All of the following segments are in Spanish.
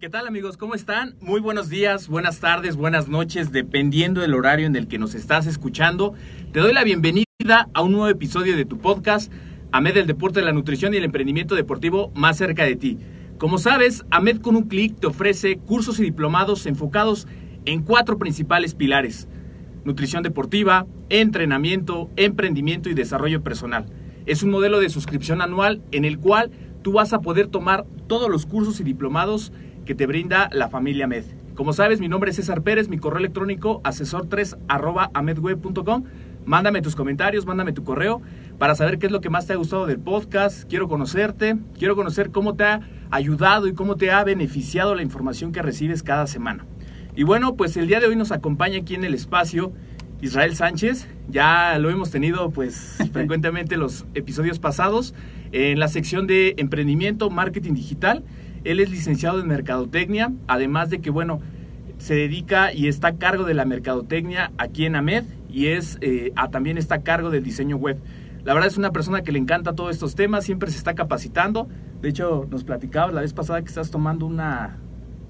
¿Qué tal amigos? ¿Cómo están? Muy buenos días, buenas tardes, buenas noches, dependiendo del horario en el que nos estás escuchando. Te doy la bienvenida a un nuevo episodio de tu podcast, AMED del Deporte, la Nutrición y el Emprendimiento Deportivo más cerca de ti. Como sabes, AMED con un clic te ofrece cursos y diplomados enfocados en cuatro principales pilares. Nutrición deportiva, entrenamiento, emprendimiento y desarrollo personal. Es un modelo de suscripción anual en el cual tú vas a poder tomar todos los cursos y diplomados que te brinda la familia Med. Como sabes, mi nombre es César Pérez, mi correo electrónico asesor3 arroba amedweb.com. Mándame tus comentarios, mándame tu correo para saber qué es lo que más te ha gustado del podcast. Quiero conocerte, quiero conocer cómo te ha ayudado y cómo te ha beneficiado la información que recibes cada semana. Y bueno, pues el día de hoy nos acompaña aquí en el espacio Israel Sánchez. Ya lo hemos tenido pues frecuentemente los episodios pasados en la sección de emprendimiento, marketing digital. Él es licenciado en Mercadotecnia, además de que, bueno, se dedica y está a cargo de la Mercadotecnia aquí en AMED y es, eh, también está a cargo del diseño web. La verdad es una persona que le encanta todos estos temas, siempre se está capacitando. De hecho, nos platicabas la vez pasada que estás tomando una,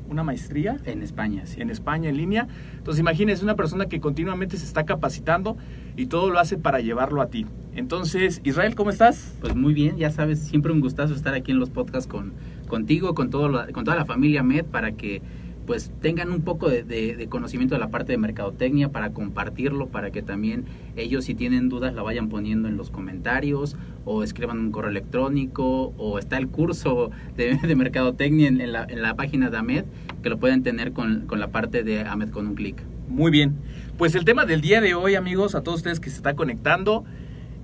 una maestría. En España, sí. En España, en línea. Entonces, imagínese una persona que continuamente se está capacitando y todo lo hace para llevarlo a ti. Entonces, Israel, ¿cómo estás? Pues muy bien, ya sabes, siempre un gustazo estar aquí en los podcasts con, contigo, con, todo con toda la familia MED, para que pues tengan un poco de, conocimiento de la parte de mercadotecnia para compartirlo, para que también ellos si tienen dudas la vayan poniendo en los comentarios o escriban un correo electrónico o está el curso de, mercadotecnia en, la, en, la, página de AMED que lo pueden tener con, con la parte de AMED con un clic. Muy bien, pues el tema del día de hoy amigos, a todos ustedes que se está conectando,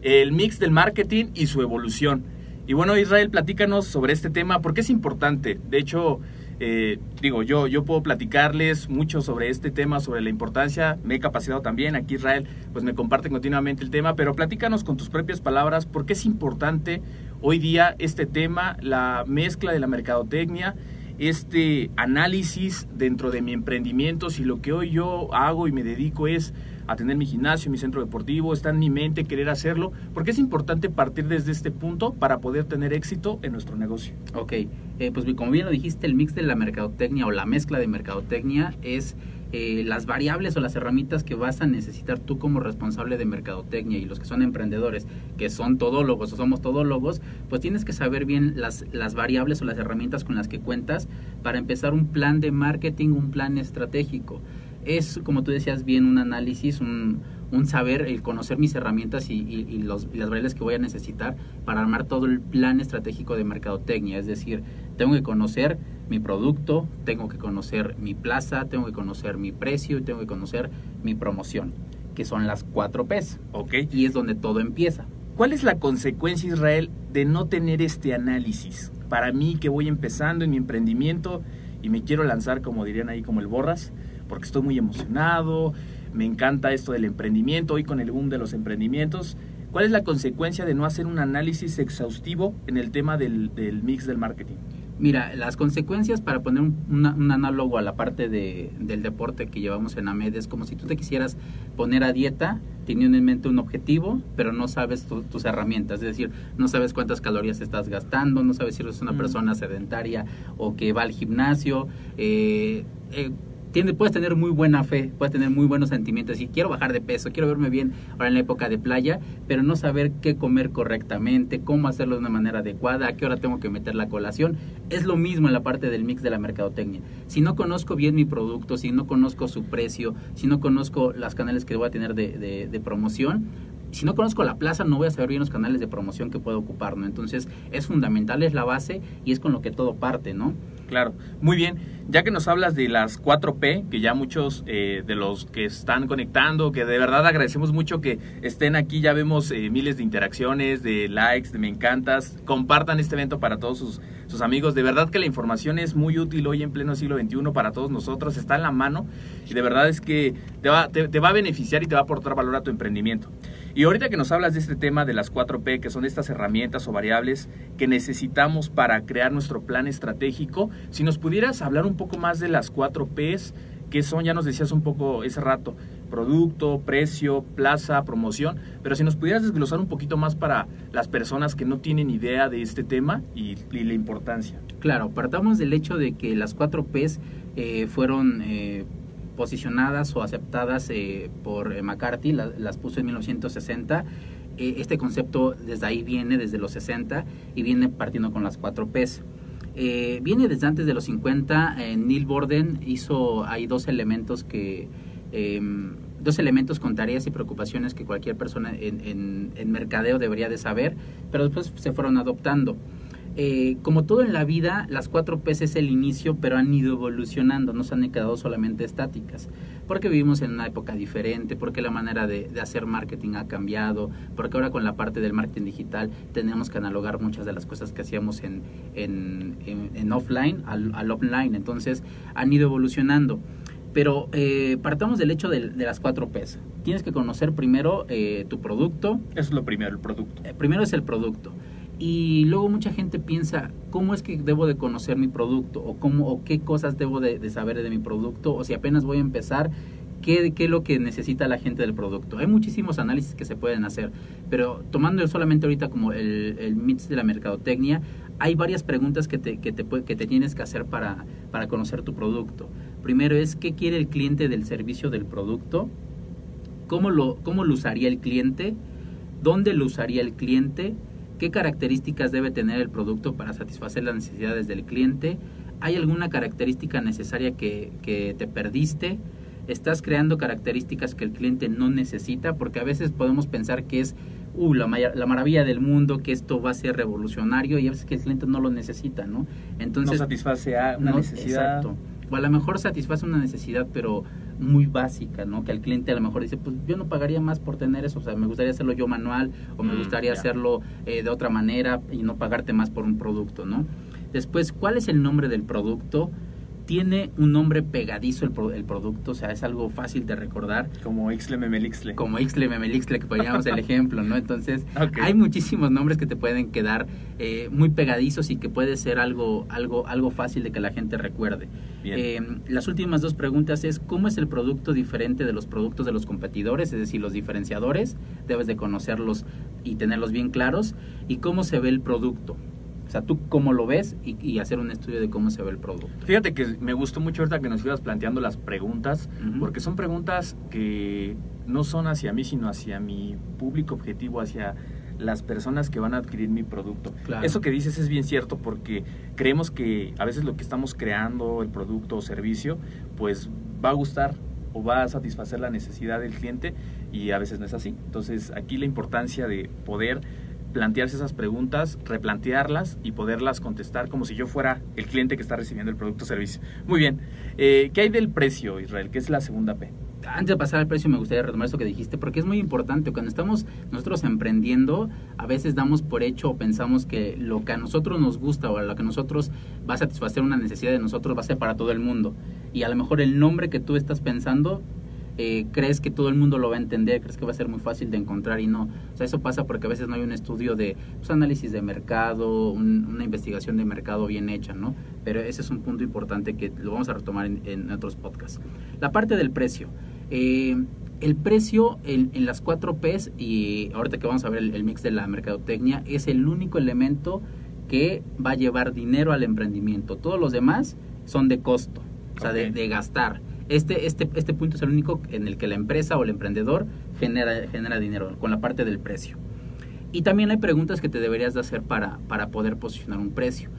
el mix del marketing y su evolución. Y bueno, Israel, platícanos sobre este tema, porque es importante. De hecho, eh, digo, yo, yo puedo platicarles mucho sobre este tema, sobre la importancia. Me he capacitado también. Aquí Israel, pues me comparte continuamente el tema, pero platícanos con tus propias palabras, por qué es importante hoy día este tema, la mezcla de la mercadotecnia, este análisis dentro de mi emprendimiento, si lo que hoy yo hago y me dedico es a tener mi gimnasio, mi centro deportivo, está en mi mente querer hacerlo, porque es importante partir desde este punto para poder tener éxito en nuestro negocio. Ok, eh, pues como bien lo dijiste, el mix de la mercadotecnia o la mezcla de mercadotecnia es eh, las variables o las herramientas que vas a necesitar tú como responsable de mercadotecnia y los que son emprendedores, que son todólogos o somos todólogos, pues tienes que saber bien las, las variables o las herramientas con las que cuentas para empezar un plan de marketing, un plan estratégico es, como tú decías bien, un análisis, un, un saber, el conocer mis herramientas y, y, y, los, y, las variables que voy a necesitar para armar todo el plan estratégico de mercadotecnia. Es decir, tengo que conocer mi producto, tengo que conocer mi plaza, tengo que conocer mi precio y tengo que conocer mi promoción, que son las cuatro P's. Ok. Y es donde todo empieza. ¿Cuál es la consecuencia, Israel, de no tener este análisis? Para mí, que voy empezando en mi emprendimiento y me quiero lanzar, como dirían ahí, como el borras, porque estoy muy emocionado, me encanta esto del emprendimiento, hoy con el boom de los emprendimientos. ¿Cuál es la consecuencia de no hacer un análisis exhaustivo en el tema del, del mix del marketing? Mira, las consecuencias para poner un, una- un análogo a la parte de, del deporte que llevamos en AMED es como si tú te quisieras poner a dieta teniendo en mente un objetivo, pero no sabes tu- tus herramientas, es decir, no sabes cuántas calorías estás gastando, no sabes si eres una Mm. persona sedentaria o que va al gimnasio. eh, eh, tiene- puedes tener muy buena fe, puedes tener muy buenos sentimientos y quiero bajar de peso, quiero verme bien ahora en la época de playa, pero no saber qué comer correctamente, cómo hacerlo de una manera adecuada, a qué hora tengo que meter la colación. Es lo mismo en la parte del mix de la mercadotecnia. Si no conozco bien mi producto, si no conozco su precio, si no conozco las canales que voy a tener de, de- de promoción, si no conozco la plaza, no voy a saber bien los canales de promoción que puedo ocupar, ¿no? Entonces, es fundamental, es la base y es con lo que todo parte, ¿no? Claro, muy bien. Ya que nos hablas de las 4P, que ya muchos eh, de los que están conectando, que de verdad agradecemos mucho que estén aquí, ya vemos eh, miles de interacciones, de likes, de me encantas, compartan este evento para todos sus, amigos. De verdad que la información es muy útil hoy en pleno siglo XXI para todos nosotros, está en la mano y de verdad es que te va, te, te va a beneficiar y te va a aportar valor a tu emprendimiento. Y ahorita que nos hablas de este tema de las 4P, que son estas herramientas o variables que necesitamos para crear nuestro plan estratégico, si nos pudieras hablar un poco más de las 4Ps, que son, ya nos decías un poco ese rato, producto, precio, plaza, promoción, pero si nos pudieras desglosar un poquito más para las personas que no tienen idea de este tema y, la importancia. Claro, partamos del hecho de que las 4 Ps eh, fueron eh, posicionadas o aceptadas eh, por eh, McCarthy, la- las puso en 1960. Eh, este concepto desde ahí viene, desde los 60, y viene partiendo con las 4 Ps. Eh, viene desde antes de los 50. eh, Neil Borden hizo, hay dos elementos que... em, dos elementos con tareas y preocupaciones que cualquier persona en, en- en mercadeo debería de saber, pero después se fueron adoptando. Eh, como todo en la vida, las cuatro P's es el inicio, pero han ido evolucionando, no se han quedado solamente estáticas, porque vivimos en una época diferente, porque la manera de, de hacer marketing ha cambiado, porque ahora con la parte del marketing digital tenemos que analogar muchas de las cosas que hacíamos en, en, en- en offline al, al online, entonces han ido evolucionando. Pero eh, partamos del hecho de, de las cuatro P's. Tienes que conocer primero eh, tu producto, Eso es lo primero, el producto. eh, primero es el producto. Y luego mucha gente piensa, ¿cómo es que debo de conocer mi producto? ¿O, cómo, o qué cosas debo de, saber de mi producto? O si apenas voy a empezar, ¿qué, ¿qué es lo que necesita la gente del producto? Hay muchísimos análisis que se pueden hacer, pero tomando solamente ahorita como el, el mix de la mercadotecnia, hay varias preguntas que te, que te, que te tienes que hacer para, para conocer tu producto. Primero es, ¿qué quiere el cliente del servicio del producto? ¿Cómo lo, cómo lo usaría el cliente? ¿Dónde lo usaría el cliente? ¿Qué características debe tener el producto para satisfacer las necesidades del cliente? ¿Hay alguna característica necesaria que, que te perdiste? ¿Estás creando características que el cliente no necesita? Porque a veces podemos pensar que es uh, la, la maravilla del mundo, que esto va a ser revolucionario y a veces que el cliente no lo necesita, ¿no? no satisface a una no, necesidad. Exacto. O a lo mejor satisface una necesidad, pero muy básica, ¿no? Que el cliente a lo mejor dice, pues yo no pagaría más por tener eso, o sea, me gustaría hacerlo yo manual o me Mm, gustaría hacerlo eh, de otra manera y no pagarte más por un producto, ¿no? Después, ¿cuál es el nombre del producto? Tiene un nombre pegadizo el, pro- el producto, o sea, es algo fácil de recordar Como Ixle Memelixle. como Ixle, Memelixle, que poníamos el ejemplo, ¿no? Entonces, hay muchísimos nombres que te pueden quedar eh, muy pegadizos y que puede ser algo, algo, algo fácil de que la gente recuerde. Eh, las últimas dos preguntas es, ¿cómo es el producto diferente de los productos de los competidores? Es decir, los diferenciadores, debes de conocerlos y tenerlos bien claros. ¿Y cómo se ve el producto? O sea, tú cómo lo ves y, y hacer un estudio de cómo se ve el producto. Fíjate que me gustó mucho ahorita que nos ibas planteando las preguntas, porque son preguntas que no son hacia mí, sino hacia mi público objetivo, hacia las personas que van a adquirir mi producto. Claro. Eso que dices es bien cierto porque creemos que a veces lo que estamos creando, el producto o servicio, pues va a gustar o va a satisfacer la necesidad del cliente y a veces no es así. Entonces aquí la importancia de poder plantearse esas preguntas, replantearlas y poderlas contestar como si yo fuera el cliente que está recibiendo el producto o servicio. Muy bien. Eh, ¿Qué hay del precio, Israel? ¿Qué es la segunda P? antes de pasar al precio me gustaría retomar eso que dijiste porque es muy importante. Cuando estamos nosotros emprendiendo, a veces damos por hecho o pensamos que lo que a nosotros nos gusta o lo que a nosotros va a satisfacer una necesidad de nosotros va a ser para todo el mundo. Y a lo mejor el nombre que tú estás pensando eh, crees que todo el mundo lo va a entender, crees que va a ser muy fácil de encontrar y no. O sea, eso pasa porque a veces no hay un estudio de pues, análisis de mercado, una investigación de mercado bien hecha, ¿no? Pero ese es un punto importante que lo vamos a retomar en, otros podcasts. La parte del precio. Eh, el precio en, las 4 Ps y ahorita que vamos a ver el, mix de la mercadotecnia es el único elemento que va a llevar dinero al emprendimiento. Todos los demás son de costo, o sea, de gastar. Este, este, este punto es el único en el que la empresa o el emprendedor genera, genera dinero, con la parte del precio. Y también hay preguntas que te deberías de hacer para, para poder posicionar un precio.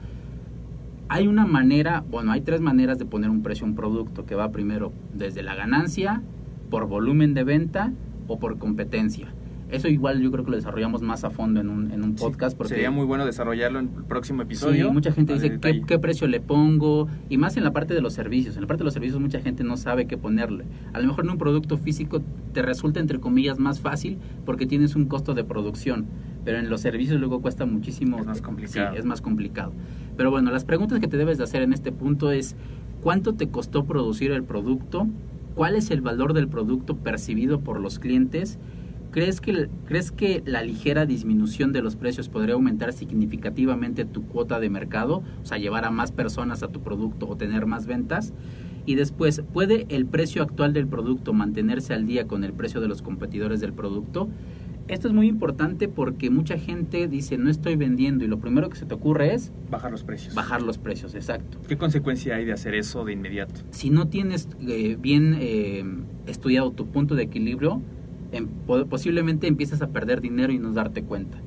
Hay una manera, bueno, hay tres maneras de poner un precio a un producto, que va primero desde la ganancia, por volumen de venta o por competencia. Eso igual yo creo que lo desarrollamos más a fondo en un, en un podcast. porque Sería muy bueno desarrollarlo en el próximo episodio. Sí, mucha gente dice ¿qué, qué, precio le pongo y más en la parte de los servicios. En la parte de los servicios mucha gente no sabe qué ponerle. A lo mejor en un producto físico te resulta entre comillas más fácil porque tienes un costo de producción, pero en los servicios luego cuesta muchísimo. Es más complicado. Sí, es más complicado. Pero bueno, las preguntas que te debes de hacer en este punto es ¿cuánto te costó producir el producto? ¿Cuál es el valor del producto percibido por los clientes? ¿Crees que, ¿Crees que la ligera disminución de los precios podría aumentar significativamente tu cuota de mercado? O sea, llevar a más personas a tu producto o tener más ventas. Y después, ¿puede el precio actual del producto mantenerse al día con el precio de los competidores del producto? Esto es muy importante porque mucha gente dice no estoy vendiendo y lo primero que se te ocurre es bajar los precios. Bajar los precios, exacto. ¿Qué consecuencia hay de hacer eso de inmediato? Si no tienes eh, bien eh, estudiado tu punto de equilibrio, posiblemente empiezas a perder dinero y no darte cuenta.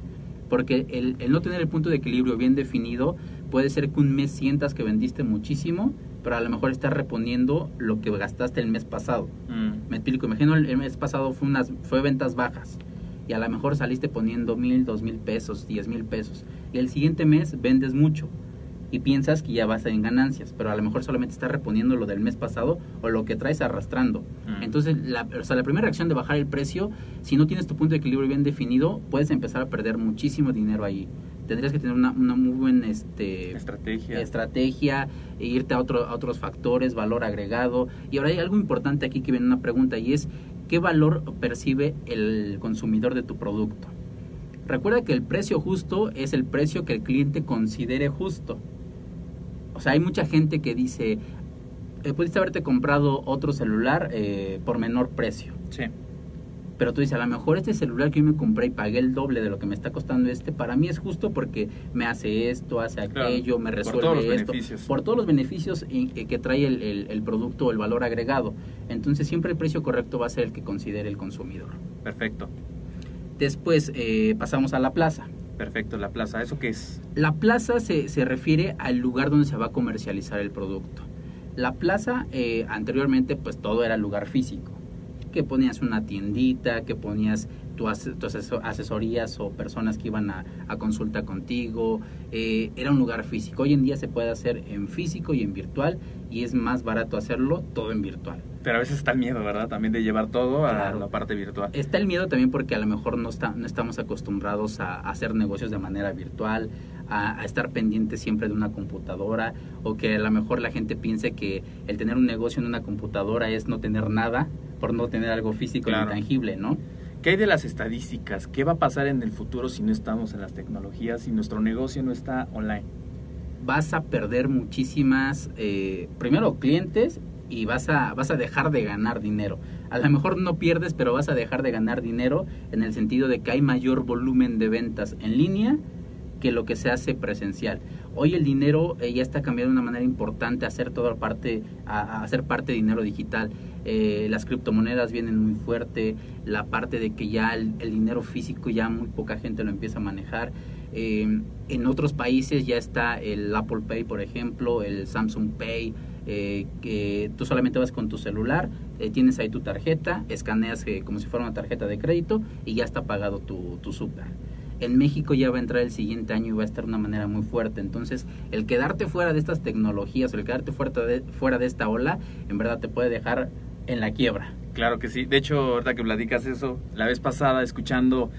Porque el, no tener el punto de equilibrio bien definido puede ser que un mes sientas que vendiste muchísimo, pero a lo mejor estás reponiendo lo que gastaste el mes pasado. Mm. Me explico, imagino el, mes pasado fue, unas, fue ventas bajas y a lo mejor saliste poniendo mil, dos mil pesos, diez mil pesos. Y el siguiente mes vendes mucho y piensas que ya vas en ganancias, pero a lo mejor solamente estás reponiendo lo del mes pasado o lo que traes arrastrando. Mm. Entonces, la, o sea, la primera reacción de bajar el precio, si no tienes tu punto de equilibrio bien definido, puedes empezar a perder muchísimo dinero ahí. Tendrías que tener una, una muy buena este, estrategia. estrategia e irte a, otro, a otros factores, valor agregado. Y ahora hay algo importante aquí que viene una pregunta y es, ¿qué valor percibe el consumidor de tu producto? Recuerda que el precio justo es el precio que el cliente considere justo. O sea, hay mucha gente que dice, eh, pudiste haberte comprado otro celular eh, por menor precio. Sí. Pero tú dices, a lo mejor este celular que yo me compré y pagué el doble de lo que me está costando este, para mí es justo porque me hace esto, hace aquello, me resuelve por todos esto. Los beneficios. Por todos los beneficios eh, que trae el, el producto o el valor agregado. Entonces siempre el precio correcto va a ser el que considere el consumidor. Perfecto. Después pasamos a la plaza. Perfecto, la plaza, ¿eso qué es? La plaza se, se refiere al lugar donde se va a comercializar el producto. La plaza eh, anteriormente pues todo era lugar físico, que ponías una tiendita, que ponías tus asesorías o personas que iban a, consulta contigo, eh, era un lugar físico. Hoy en día se puede hacer en físico y en virtual y es más barato hacerlo todo en virtual. Pero a veces está el miedo, ¿verdad? También de llevar todo a la parte virtual. Está el miedo también porque a lo mejor no, está, no estamos acostumbrados a, hacer negocios de manera virtual, a, estar pendiente siempre de una computadora, o que a lo mejor la gente piense que el tener un negocio en una computadora es no tener nada por no tener algo físico y tangible, ¿no? ¿Qué hay de las estadísticas? ¿Qué va a pasar en el futuro si no estamos en las tecnologías, si nuestro negocio no está online? Vas a perder muchísimas, eh, primero, clientes y vas a, vas a dejar de ganar dinero. A lo mejor no pierdes, pero vas a dejar de ganar dinero en el sentido de que hay mayor volumen de ventas en línea que lo que se hace presencial. Hoy el dinero eh, ya está cambiando de una manera importante a hacer toda parte, a, hacer parte de dinero digital. Eh, las criptomonedas vienen muy fuerte, la parte de que ya el, dinero físico ya muy poca gente lo empieza a manejar. Eh, en otros países ya está el Apple Pay, por ejemplo, el Samsung Pay, que tú solamente vas con tu celular, tienes ahí tu tarjeta, escaneas como si fuera una tarjeta de crédito y ya está pagado tu, tu súper en México ya va a entrar el siguiente año y va a estar de una manera muy fuerte. Entonces, el quedarte fuera de estas tecnologías o el quedarte fuera de, fuera de esta ola, en verdad te puede dejar en la quiebra. Claro que sí. De hecho, ahorita que platicas eso, la vez pasada escuchando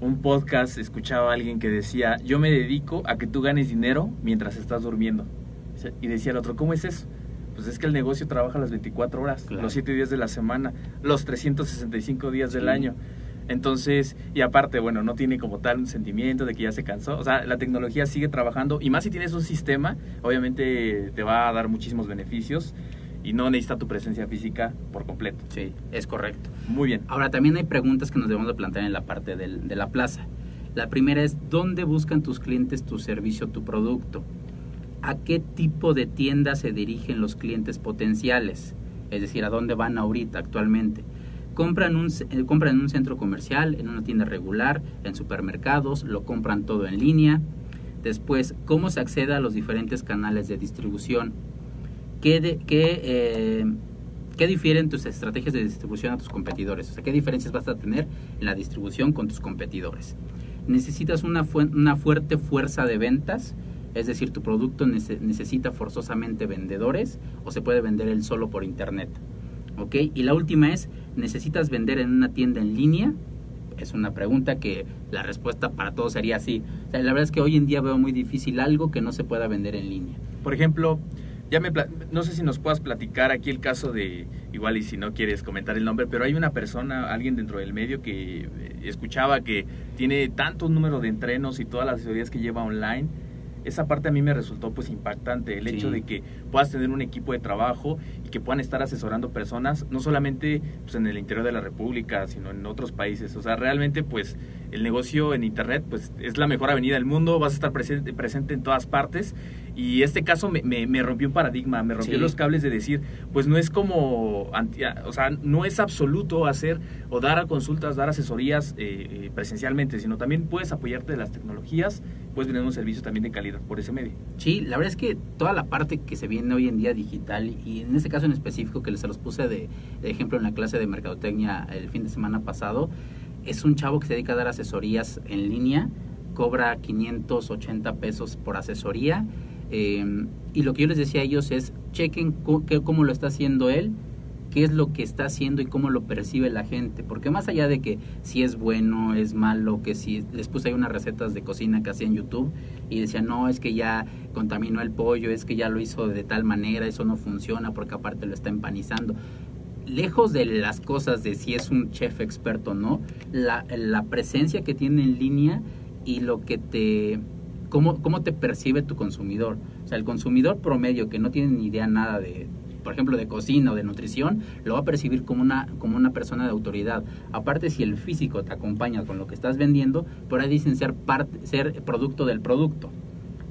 un podcast, escuchaba a alguien que decía, yo me dedico a que tú ganes dinero mientras estás durmiendo. Y decía el otro, ¿cómo es eso? Pues es que el negocio trabaja las 24 horas, Claro. los 7 días de la semana, los 365 días del año. Entonces, y aparte, bueno, no tiene como tal un sentimiento de que ya se cansó. O sea, la tecnología sigue trabajando y más si tienes un sistema, obviamente te va a dar muchísimos beneficios y no necesita tu presencia física por completo. Sí, es correcto. Muy bien. Ahora, también hay preguntas que nos debemos de plantear en la parte del- de la plaza. La primera es, ¿dónde buscan tus clientes tu servicio, tu producto? ¿A qué tipo de tienda se dirigen los clientes potenciales? Es decir, ¿a dónde van ahorita actualmente? Compran, un, eh, compran en un centro comercial, en una tienda regular, en supermercados, lo compran todo en línea. Después, ¿cómo se accede a los diferentes canales de distribución? ¿Qué, de- qué, eh, ¿Qué difieren tus estrategias de distribución a tus competidores? O sea, ¿qué diferencias vas a tener en la distribución con tus competidores? Necesitas una, fu- una fuerte fuerza de ventas, es decir, tu producto nece- necesita forzosamente vendedores o se puede vender él solo por internet. ¿Ok? Y la última es, ¿necesitas vender en una tienda en línea? Es una pregunta que la respuesta para todos sería sí. La verdad es que hoy en día veo muy difícil algo que no se pueda vender en línea. Por ejemplo, ya me no sé si nos puedas platicar aquí el caso de, igual y si no quieres comentar el nombre, pero hay una persona, alguien dentro del medio que eh, escuchaba que tiene tanto número de entrenos y todas las asesorías que lleva online. Esa parte a mí me resultó pues impactante, el Sí. hecho de que puedas tener un equipo de trabajo y que puedan estar asesorando personas, no solamente pues, en el interior de la República, sino en otros países. O sea, realmente pues el negocio en Internet pues es la mejor avenida del mundo, vas a estar presente, presente en todas partes y este caso me, me- me rompió un paradigma, me rompió Sí. los cables de decir, pues no es como, o sea, no es absoluto hacer o dar a consultas, dar asesorías eh, eh, presencialmente, sino también puedes apoyarte de las tecnologías, puedes tener un servicio también de calidad por ese medio. Sí, la verdad es que toda la parte que se viene hoy en día digital y en este caso en específico que se los puse de, de ejemplo en la clase de mercadotecnia el fin de semana pasado, es un chavo que se dedica a dar asesorías en línea, cobra 580 pesos por asesoría eh, y lo que yo les decía a ellos es chequen cómo lo está haciendo él, qué es lo que está haciendo y cómo lo percibe la gente. Porque más allá de que si es bueno, es malo, que si les puse ahí unas recetas de cocina que hacía en YouTube y decían, no, es que ya contaminó el pollo, es que ya lo hizo de tal manera, eso no funciona porque aparte lo está empanizando. Lejos de las cosas de si es un chef experto o no, la presencia que tiene en línea y lo que te cómo, cómo te percibe tu consumidor. O sea, el consumidor promedio que no tiene ni idea nada de, por ejemplo, de cocina o de nutrición, lo va a percibir como una, como una persona de autoridad. Aparte, si el físico te acompaña con lo que estás vendiendo, por ahí dicen ser, parte, ser producto del producto.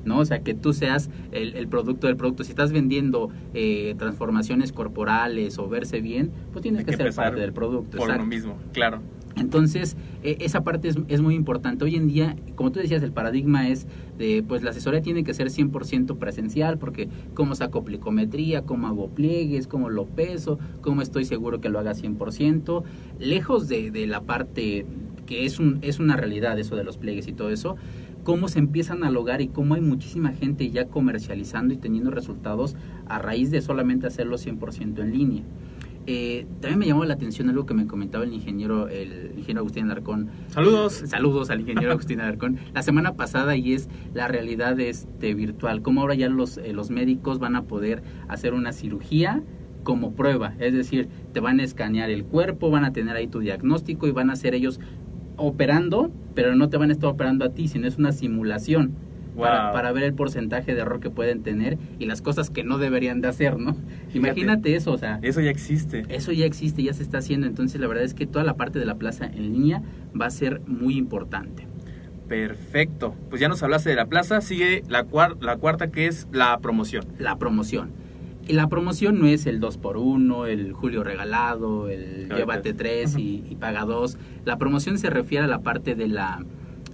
¿no? O sea, que tú seas el, el producto del producto. Si estás vendiendo eh, transformaciones corporales o verse bien, pues tienes que, que ser parte del producto. Por exacto. lo mismo, claro. Entonces, eh, esa parte es, muy importante. Hoy en día, como tú decías, el paradigma es de, pues la asesoría tiene que ser 100% presencial, porque cómo saco plicometría, cómo hago pliegues, cómo lo peso, cómo estoy seguro que lo haga 100%, lejos de, de la parte que es, un, es una realidad eso de los pliegues y todo eso, cómo se empiezan a lograr y cómo hay muchísima gente ya comercializando y teniendo resultados a raíz de solamente hacerlo 100% en línea. Eh, también me llamó la atención algo que me comentaba el ingeniero, el ingeniero Agustín Alarcón. Saludos. Eh, saludos al ingeniero Agustín Alarcón. La semana pasada y es la realidad este, virtual. Cómo ahora ya los, eh, los médicos van a poder hacer una cirugía como prueba. Es decir, te van a escanear el cuerpo, van a tener ahí tu diagnóstico y van a ser ellos operando, pero no te van a estar operando a ti, sino es una simulación Wow. para ver el porcentaje de error que pueden tener y las cosas que no deberían de hacer, ¿no? Imagínate eso, o sea, Eso ya existe. eso ya existe, ya se está haciendo, entonces la verdad es que toda la parte de la plaza en línea va a ser muy importante. Perfecto. Pues ya nos hablaste de la plaza, sigue la, cuar- la cuarta que es la promoción. La promoción. Y la promoción no es el 2x1, el Julio regalado, el Claro, llévate claro. 3 y, y paga 2. La promoción se refiere a la parte de la,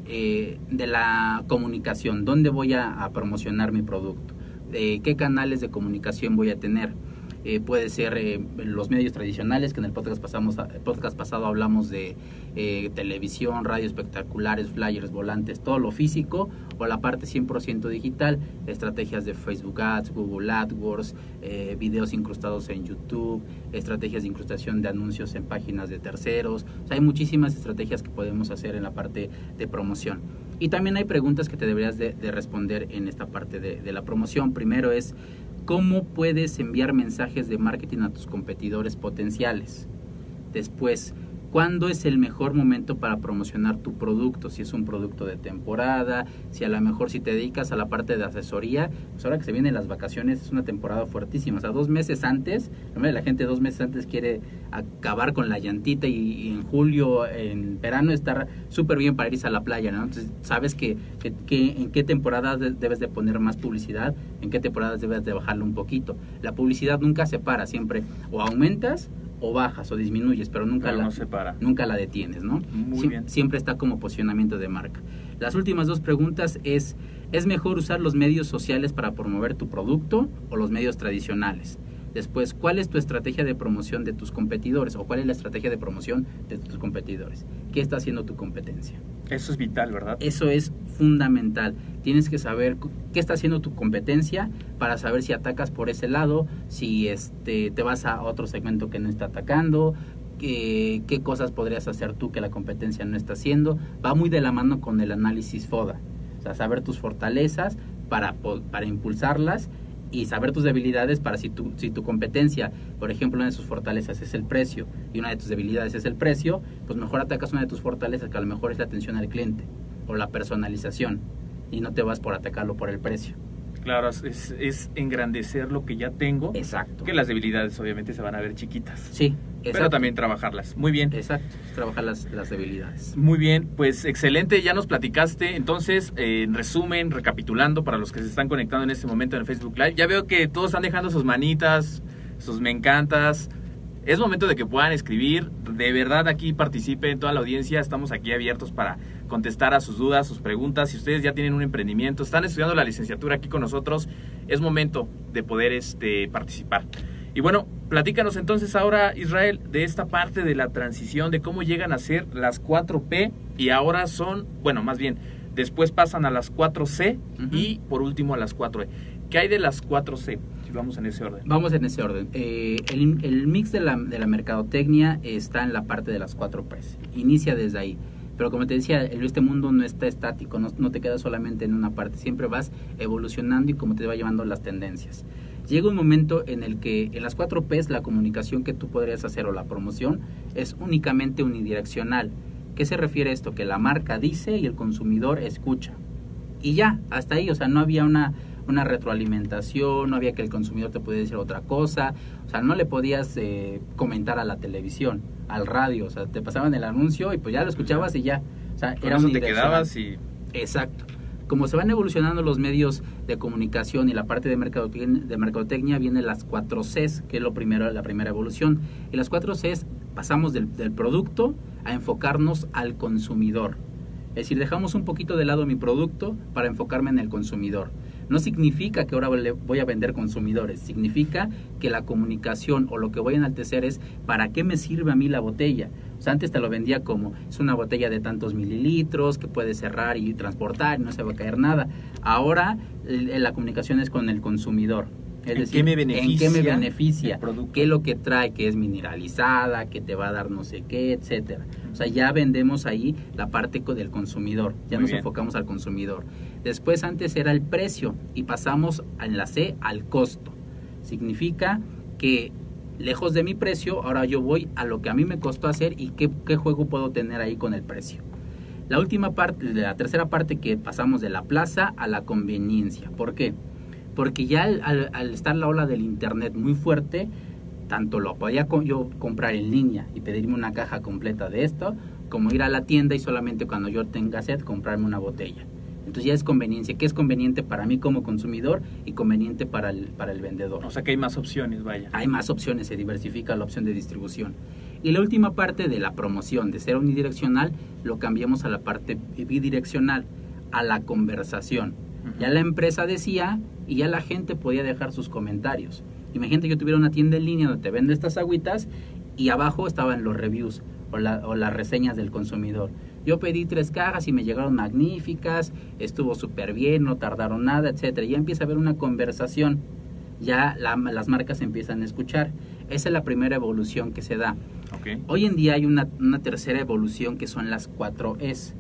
eh, de la comunicación. ¿Dónde voy a, a promocionar mi producto? Eh, ¿Qué canales de comunicación voy a tener? Eh, puede ser eh, los medios tradicionales, que en el podcast, pasado hablamos de eh, televisión, radio espectaculares, flyers, volantes, todo lo físico, o la parte 100% digital, estrategias de Facebook Ads, Google AdWords, videos incrustados en YouTube, estrategias de incrustación de anuncios en páginas de terceros. Hay muchísimas estrategias que podemos hacer en la parte de promoción. Y también hay preguntas que te deberías de, de responder en esta parte de la promoción. Primero es, ¿cómo puedes enviar mensajes de marketing a tus competidores potenciales? Después, ¿cuándo es el mejor momento para promocionar tu producto? Si es un producto de temporada, si a lo mejor si te dedicas a la parte de asesoría, pues ahora que se vienen las vacaciones es una temporada fuertísima. O sea, dos meses antes, la gente dos meses antes quiere acabar con la llantita y, en julio, en verano, estar súper bien para irse a la playa, ¿no? Entonces, sabes que, que- en qué temporada de- debes de poner más publicidad, en qué temporadas debes de bajarlo un poquito. La publicidad nunca se para, siempre o aumentas o bajas o disminuyes, pero nunca Pero la no se para. nunca la detienes, ¿no? Muy Sie- bien. Siempre está como posicionamiento de marca. Las últimas dos preguntas es, ¿es mejor usar los medios sociales para promover tu producto o los medios tradicionales? Después, ¿cuál es tu estrategia de promoción de tus competidores o cuál es la estrategia de promoción de tus competidores? ¿Qué está haciendo tu competencia? Eso es vital, ¿verdad? Eso es fundamental. Tienes que saber qué está haciendo tu competencia para saber si atacas por ese lado, si este, te vas a otro segmento que no está atacando, qué, qué cosas podrías hacer tú que la competencia no está haciendo. Va muy de la mano con el análisis FODA. O sea, saber tus fortalezas para, para impulsarlas y saber tus debilidades para si tu, si tu competencia, por ejemplo, una de sus fortalezas es el precio y una de tus debilidades es el precio, pues mejor atacas una de tus fortalezas que a lo mejor es la atención al cliente o la personalización y no te vas por atacarlo por el precio. Claro, es, es engrandecer lo que ya tengo, Exacto. que las debilidades obviamente se van a ver chiquitas, Sí, pero exacto. también trabajarlas. Muy bien. Exacto, trabajar las, las debilidades. Muy bien, pues excelente, ya nos platicaste. Entonces, eh, en resumen, recapitulando para los que se están conectando en este momento en el Facebook Live, ya veo que todos están dejando sus manitas, sus me encantas. Es momento de que puedan escribir. De verdad, aquí participen toda la audiencia. Estamos aquí abiertos para contestar a sus dudas, sus preguntas. Si ustedes ya tienen un emprendimiento, están estudiando la licenciatura aquí con nosotros, es momento de poder este, participar. Y bueno, platícanos entonces ahora, Israel, de esta parte de la transición, de cómo llegan a ser las 4P y ahora son, bueno, más bien, después pasan a las 4C Ujú. y por último a las 4E. ¿Qué hay de las 4C? Si vamos en ese orden. Vamos en ese orden. Eh, el, el mix de la, de la mercadotecnia está en la parte de las cuatro P's. Inicia desde ahí. Pero como te decía, este mundo no está estático, no, no te quedas solamente en una parte, siempre vas evolucionando y como te va llevando las tendencias. Llega un momento en el que en las cuatro P's la comunicación que tú podrías hacer o la promoción es únicamente unidireccional. ¿Qué se refiere a esto? Que la marca dice y el consumidor escucha. Y ya, hasta ahí, o sea, no había una, una retroalimentación, no había que el consumidor te pudiera decir otra cosa, o sea, no le podías eh, comentar a la televisión, al radio, o sea, te pasaban el anuncio y pues ya lo escuchabas y ya, o sea, era eso te quedabas y Exacto. Como se van evolucionando los medios de comunicación y la parte de mercadotecnia, de mercadotecnia viene las 4 Cs, que es lo primero, la primera evolución. Y las 4 Cs pasamos del, del producto a enfocarnos al consumidor. Es decir, dejamos un poquito de lado mi producto para enfocarme en el consumidor. No significa que ahora voy a vender consumidores, significa que la comunicación o lo que voy a enaltecer es para qué me sirve a mí la botella. O sea, antes te lo vendía como es una botella de tantos mililitros que puedes cerrar y transportar y no se va a caer nada. Ahora la comunicación es con el consumidor. Es ¿En decir, qué me ¿en qué beneficia me beneficia? ¿Qué es lo que trae? Que es mineralizada, que te va a dar no sé qué, etcétera. O sea, ya vendemos ahí la parte del consumidor. Ya Muy nos bien. enfocamos al consumidor. Después antes era el precio y pasamos en la C al costo. Significa que lejos de mi precio, ahora yo voy a lo que a mí me costó hacer y qué, juego puedo tener ahí con el precio. La última parte, la tercera parte que pasamos de la plaza a la conveniencia. ¿Por qué? Porque ya al, al- estar la ola del internet muy fuerte, tanto lo podía yo comprar en línea y pedirme una caja completa de esto, como ir a la tienda y solamente cuando yo tenga sed comprarme una botella. Entonces ya es conveniencia, que es conveniente para mí como consumidor y conveniente para el, para el vendedor. o sea que hay más opciones, vaya. Hay más opciones, se diversifica la opción de distribución. Y la última parte de la promoción, de ser unidireccional, lo cambiamos a la parte bidireccional, a la conversación. Ya la empresa decía y ya la gente podía dejar sus comentarios. Imagínate que yo tuviera una tienda en línea donde te vende estas agüitas y abajo estaban los reviews o, la- o las reseñas del consumidor. Yo pedí tres cajas y me llegaron magníficas, estuvo súper bien, no tardaron nada, etcétera. Ya empieza a haber una conversación, ya la- las marcas empiezan a escuchar. Esa es la primera evolución que se da. Hoy en día hay una, una tercera evolución que son las 4 Es,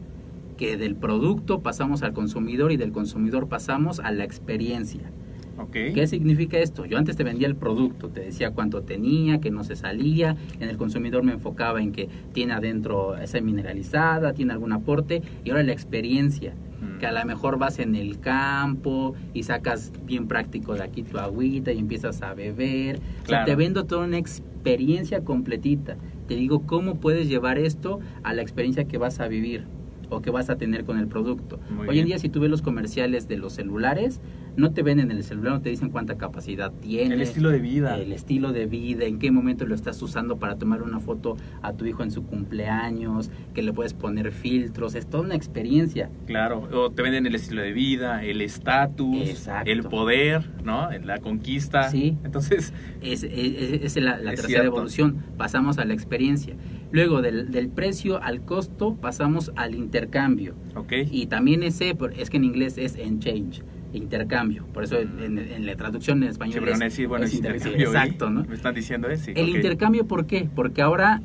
que del producto pasamos al consumidor y del consumidor pasamos a la experiencia. Ok. ¿Qué significa esto? Yo antes te vendía el producto, te decía cuánto tenía, que no se salía, en el consumidor me enfocaba en que tiene adentro esa mineralizada, tiene algún aporte, y ahora la experiencia, Mm. que a lo mejor vas en el campo y sacas bien práctico de aquí tu agüita y empiezas a beber. O sea, Claro. te vendo toda una experiencia completita. Te digo cómo puedes llevar esto a la experiencia que vas a vivir o que vas a tener con el producto. Muy Hoy bien. en día si tú ves los comerciales de los celulares, no te venden el celular, no te dicen cuánta capacidad tiene. El estilo de vida. El estilo de vida, en qué momento lo estás usando para tomar una foto a tu hijo en su cumpleaños, que le puedes poner filtros, es toda una experiencia. Claro, o te venden el estilo de vida, el estatus, el poder, ¿no? La conquista. Sí. Entonces, Es, es- es la, la Es tercera cierto. evolución, pasamos a la experiencia. Luego del, del precio al costo pasamos al intercambio. ok. Y también ese, es que en inglés es exchange, intercambio. Por eso en, en la traducción en Sí, español pero es, decir, bueno, es es inter- intercambio. Exacto, ¿no? Me están diciendo ese. El intercambio, ¿por qué? Porque ahora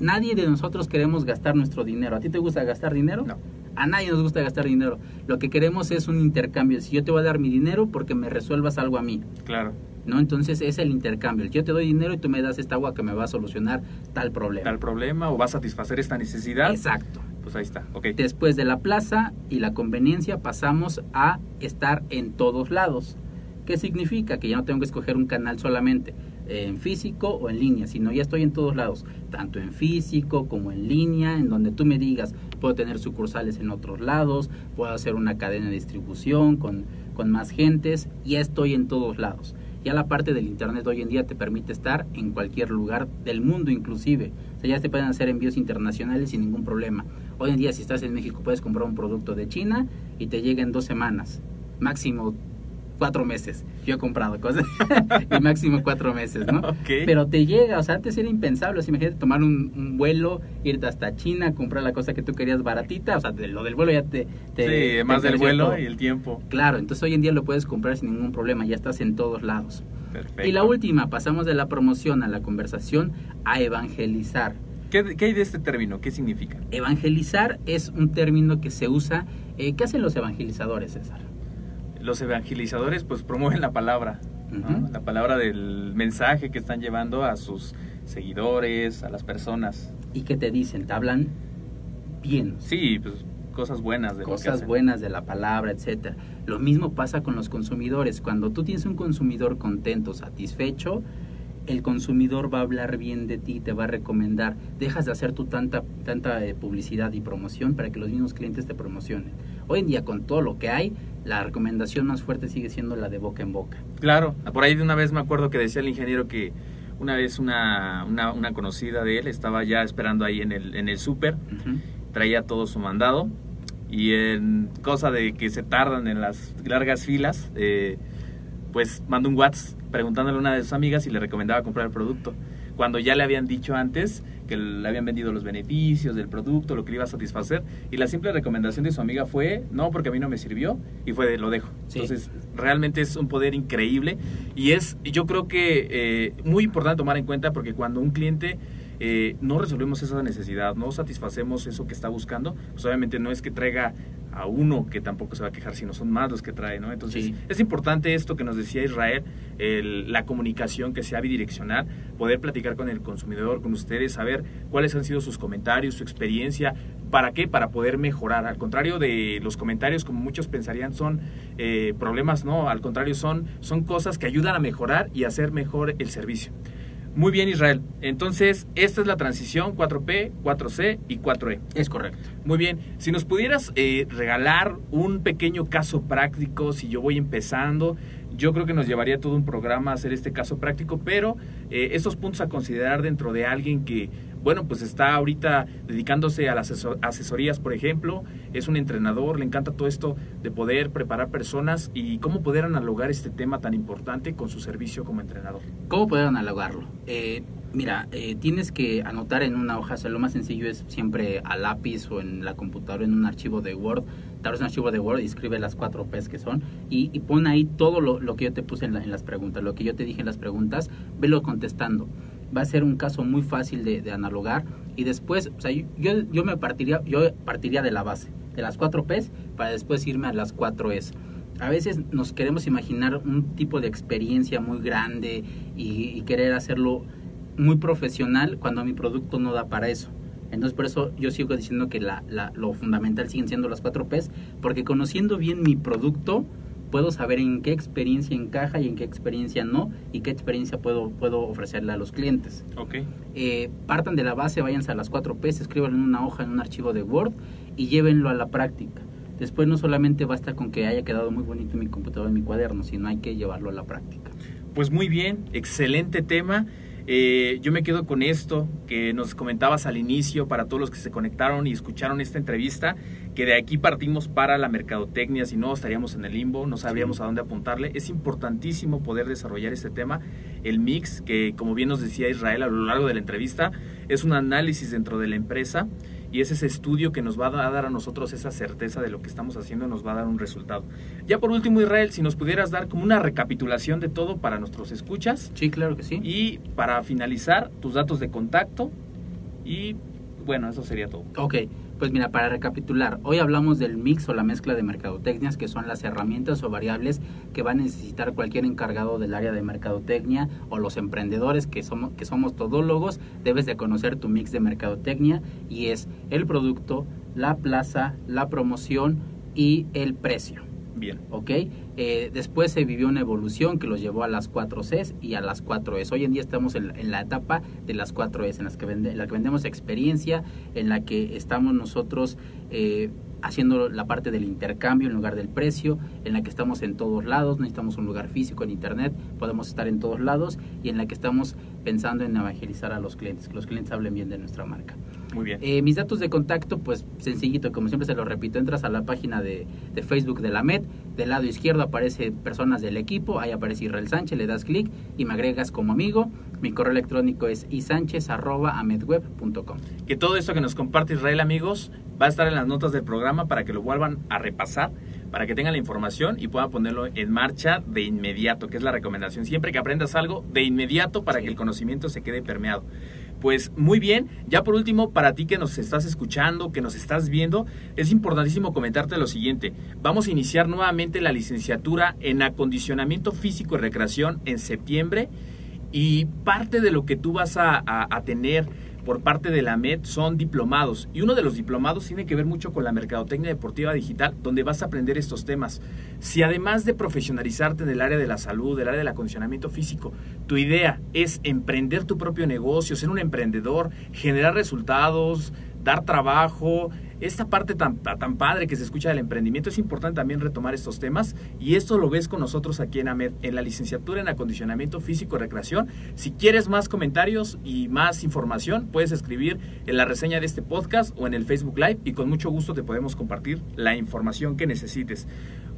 nadie de nosotros queremos gastar nuestro dinero. ¿A ti te gusta gastar dinero? No. A nadie nos gusta gastar dinero. Lo que queremos es un intercambio. Si yo te voy a dar mi dinero porque me resuelvas algo a mí. Claro, ¿no? Entonces es el intercambio. Yo te doy dinero y tú me das esta agua que me va a solucionar tal problema. tal problema o va a satisfacer esta necesidad. Exacto. Pues ahí está. Después de la plaza y la conveniencia pasamos a estar en todos lados. ¿Qué significa? Que ya no tengo que escoger un canal solamente eh, en físico o en línea, sino ya estoy en todos lados, tanto en físico como en línea, en donde tú me digas, puedo tener sucursales en otros lados, puedo hacer una cadena de distribución con, con más gentes, ya estoy en todos lados. Ya la parte del internet hoy en día te permite estar en cualquier lugar del mundo inclusive. O sea, ya te pueden hacer envíos internacionales sin ningún problema. Hoy en día si estás en México puedes comprar un producto de China y te llega en dos semanas, máximo cuatro meses. Yo he comprado cosas y máximo cuatro meses, ¿no? Pero te llega, o sea, antes era impensable. O sea, imagínate tomar un, un vuelo, irte hasta China, comprar la cosa que tú querías baratita. O sea, de- lo del vuelo ya te... te sí, te más del vuelo todo. y el tiempo. Claro, entonces hoy en día lo puedes comprar sin ningún problema, ya estás en todos lados. Perfecto. Y la última, pasamos de la promoción a la conversación a evangelizar. ¿Qué, qué hay de este término? ¿Qué significa? Evangelizar es un término que se usa. eh, ¿Qué hacen los evangelizadores, César? Los evangelizadores pues promueven la palabra, ¿no? Ujú. la palabra del mensaje que están llevando a sus seguidores, a las personas. ¿Y qué te dicen? Te hablan bien. Sí, pues cosas buenas de lo que cosas hacen. buenas de la palabra, etcétera. Lo mismo pasa con los consumidores. Cuando tú tienes un consumidor contento, satisfecho, el consumidor va a hablar bien de ti, te va a recomendar. Dejas de hacer tu tanta tanta eh, publicidad y promoción para que los mismos clientes te promocionen. Hoy en día con todo lo que hay, la recomendación más fuerte sigue siendo la de boca en boca. Claro, por ahí de una vez me acuerdo que decía el ingeniero que una vez una, una, una conocida de él estaba ya esperando ahí en el, en el súper, traía todo su mandado y en cosa de que se tardan en las largas filas, eh, pues mandó un WhatsApp preguntándole a una de sus amigas si le recomendaba comprar el producto. Cuando ya le habían dicho antes que le habían vendido los beneficios del producto, lo que le iba a satisfacer, y la simple recomendación de su amiga fue, no, porque a mí no me sirvió, y fue de, lo dejo. Sí. Entonces, realmente es un poder increíble, y es, yo creo que eh, muy importante tomar en cuenta, porque cuando un cliente eh, no resolvemos esa necesidad, no satisfacemos eso que está buscando, pues obviamente no es que traiga a uno que tampoco se va a quejar, sino son más los que trae, ¿no? Entonces, Sí. es importante esto que nos decía Israel, el- la comunicación que sea bidireccional, poder platicar con el consumidor, con ustedes, saber cuáles han sido sus comentarios, su experiencia, ¿para qué? Para poder mejorar. Al contrario de los comentarios, como muchos pensarían, son eh, problemas, no, al contrario, son, son cosas que ayudan a mejorar y hacer mejor el servicio. Muy bien, Israel. Entonces, esta es la transición 4P, 4C y 4E. Es correcto. Muy bien, si nos pudieras eh, regalar un pequeño caso práctico, si yo voy empezando, yo creo que nos llevaría todo un programa a hacer este caso práctico, pero eh, estos puntos a considerar dentro de alguien que bueno, pues está ahorita dedicándose a las asesor- asesorías, por ejemplo, es un entrenador, le encanta todo esto de poder preparar personas y cómo poder analogar este tema tan importante con su servicio como entrenador. ¿Cómo poder analogarlo? Eh, mira, eh, tienes que anotar en una hoja, o lo más sencillo es siempre a lápiz o en la computadora, en un archivo de Word. Abres un archivo de Word y escribe las cuatro P's que son y, y pon ahí todo lo, que yo te puse en, en las preguntas, lo que yo te dije en las preguntas, velo contestando. Va a ser un caso muy fácil de, de analogar y después, o sea, yo, yo- me partiría, yo partiría de la base, de las cuatro P's para después irme a las cuatro E's a veces nos queremos imaginar un tipo de experiencia muy grande y, y querer hacerlo muy profesional cuando mi producto no da para eso. Entonces por eso yo sigo diciendo que la, la- lo fundamental siguen siendo las 4 P's, porque conociendo bien mi producto puedo saber en qué experiencia encaja y en qué experiencia no, y qué experiencia puedo, puedo ofrecerle a los clientes. Ok. Eh, partan de la base, váyanse a las 4 P's, escríbanlo en una hoja, en un archivo de Word y llévenlo a la práctica. Después no solamente basta con que haya quedado muy bonito mi computadora, en mi cuaderno, sino hay que llevarlo a la práctica. Pues muy bien, excelente tema. Eh, yo me quedo con esto que nos comentabas al inicio para todos los que se conectaron y escucharon esta entrevista, que de aquí partimos para la mercadotecnia, si no estaríamos en el limbo, no sabríamos a dónde apuntarle. Es importantísimo poder desarrollar este tema, el mix, que como bien nos decía Israel a lo largo de la entrevista, es un análisis dentro de la empresa y es ese estudio que nos va a dar a nosotros esa certeza de lo que estamos haciendo, nos va a dar un resultado. Ya por último, Israel, si nos pudieras dar como una recapitulación de todo para nuestros escuchas Sí, claro que sí. y para finalizar, tus datos de contacto y bueno, eso sería todo. Ok, pues mira, para recapitular, hoy hablamos del mix o la mezcla de mercadotecnias, que son las herramientas o variables que va a necesitar cualquier encargado del área de mercadotecnia o los emprendedores que somos, que somos todólogos, debes de conocer tu mix de mercadotecnia y es el producto, la plaza, la promoción y el precio. Bien. ¿ok? Eh, después se vivió una evolución que los llevó a las 4 Cs y a las 4 Es. Hoy en día estamos en, la- en la etapa de las 4 Es, en, las que en la que vendemos experiencia, en la que estamos nosotros eh, haciendo la parte del intercambio en lugar del precio, en la que estamos en todos lados, necesitamos un lugar físico en internet, podemos estar en todos lados y en la que estamos pensando en evangelizar a los clientes, que los clientes hablen bien de nuestra marca. Muy bien. Eh, mis datos de contacto, pues sencillito, como siempre se lo repito, entras a la página de, de Facebook de la MED, del lado izquierdo aparece personas del equipo, ahí aparece Israel Sánchez, le das clic y me agregas como amigo. Mi correo electrónico es isanchez.amedweb.com. Que todo esto que nos comparte Israel, amigos, va a estar en las notas del programa para que lo vuelvan a repasar, para que tengan la información y puedan ponerlo en marcha de inmediato, que es la recomendación. Siempre que aprendas algo, de inmediato para Sí. que el conocimiento se quede permeado. Pues muy bien, ya por último, para ti que nos estás escuchando, que nos estás viendo, es importantísimo comentarte lo siguiente. Vamos a iniciar nuevamente la licenciatura en acondicionamiento físico y recreación en septiembre y parte de lo que tú vas a, tener por parte de la MED son diplomados. Y uno de los diplomados tiene que ver mucho con la mercadotecnia deportiva digital, donde vas a aprender estos temas. Si además de profesionalizarte en el área de la salud, del área del acondicionamiento físico, tu idea es emprender tu propio negocio, ser un emprendedor, generar resultados, dar trabajo, esta parte tan, tan padre que se escucha del emprendimiento, es importante también retomar estos temas y esto lo ves con nosotros aquí en AMED, en la licenciatura en acondicionamiento físico y recreación. Si quieres más comentarios y más información, puedes escribir en la reseña de este podcast o en el Facebook Live y con mucho gusto te podemos compartir la información que necesites.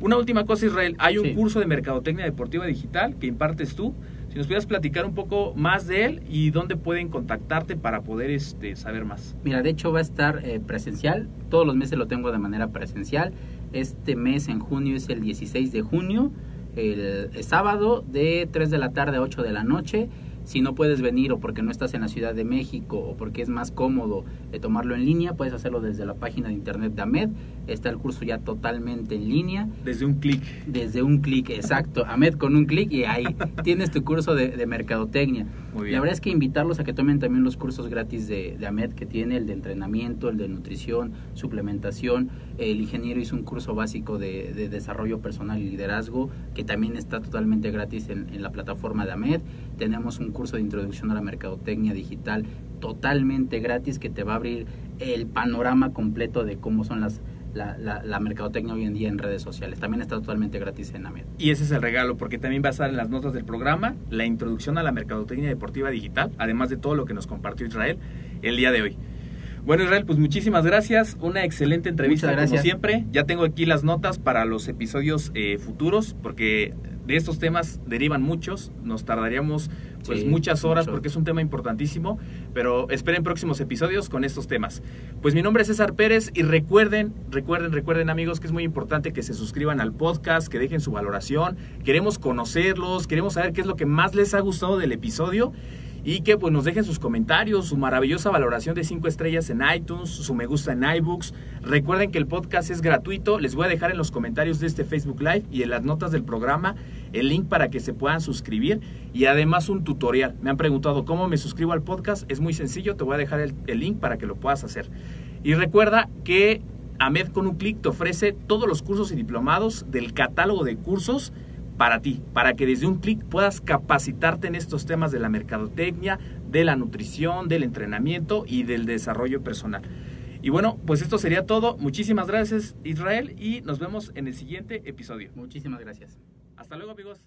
Una última cosa, Israel, hay un Sí. curso de mercadotecnia deportiva digital que impartes tú. Si nos pudieras platicar un poco más de él y dónde pueden contactarte para poder este, saber más. Mira, de hecho va a estar eh, presencial, todos los meses lo tengo de manera presencial. Este mes en junio es el 16 de junio, el, el sábado de 3 de la tarde a 8 de la noche. Si no puedes venir o porque no estás en la Ciudad de México o porque es más cómodo eh, tomarlo en línea, puedes hacerlo desde la página de internet de AMED. Está el curso ya totalmente en línea. Desde un clic. Desde un clic, exacto. AMED con un clic y ahí tienes tu curso de, de mercadotecnia. Muy bien. La verdad es que invitarlos a que tomen también los cursos gratis de, de AMED que tiene, el de entrenamiento, el de nutrición, suplementación. El ingeniero hizo un curso básico de, de desarrollo personal y liderazgo que también está totalmente gratis en, en la plataforma de AMED. Tenemos un curso de introducción a la mercadotecnia digital totalmente gratis que te va a abrir el panorama completo de cómo son las la, la, la mercadotecnia hoy en día en redes sociales. También está totalmente gratis en AMED. Y ese es el regalo, porque también va a estar en las notas del programa la introducción a la mercadotecnia deportiva digital, además de todo lo que nos compartió Israel. el día de hoy. Bueno, Israel, pues muchísimas gracias. Una excelente entrevista, como siempre. Ya tengo aquí las notas para los episodios eh, futuros, porque de estos temas derivan muchos. Nos tardaríamos pues Sí, muchas horas mucho. porque es un tema importantísimo, pero esperen próximos episodios con estos temas. Pues mi nombre es César Pérez y recuerden, recuerden, recuerden amigos que es muy importante que se suscriban al podcast, que dejen su valoración. Queremos conocerlos, queremos saber qué es lo que más les ha gustado del episodio y que pues nos dejen sus comentarios, su maravillosa valoración de 5 estrellas en iTunes, su me gusta en iBooks. Recuerden que el podcast es gratuito, les voy a dejar en los comentarios de este Facebook Live y en las notas del programa el link para que se puedan suscribir y además un tutorial. Me han preguntado cómo me suscribo al podcast, es muy sencillo, te voy a dejar el, link para que lo puedas hacer. Y recuerda que AMED con un clic te ofrece todos los cursos y diplomados del catálogo de cursos para ti, para que desde un clic puedas capacitarte en estos temas de la mercadotecnia, de la nutrición, del entrenamiento y del desarrollo personal. Y bueno, pues esto sería todo. Muchísimas gracias Israel y nos vemos en el siguiente episodio. Muchísimas gracias. Hasta luego amigos.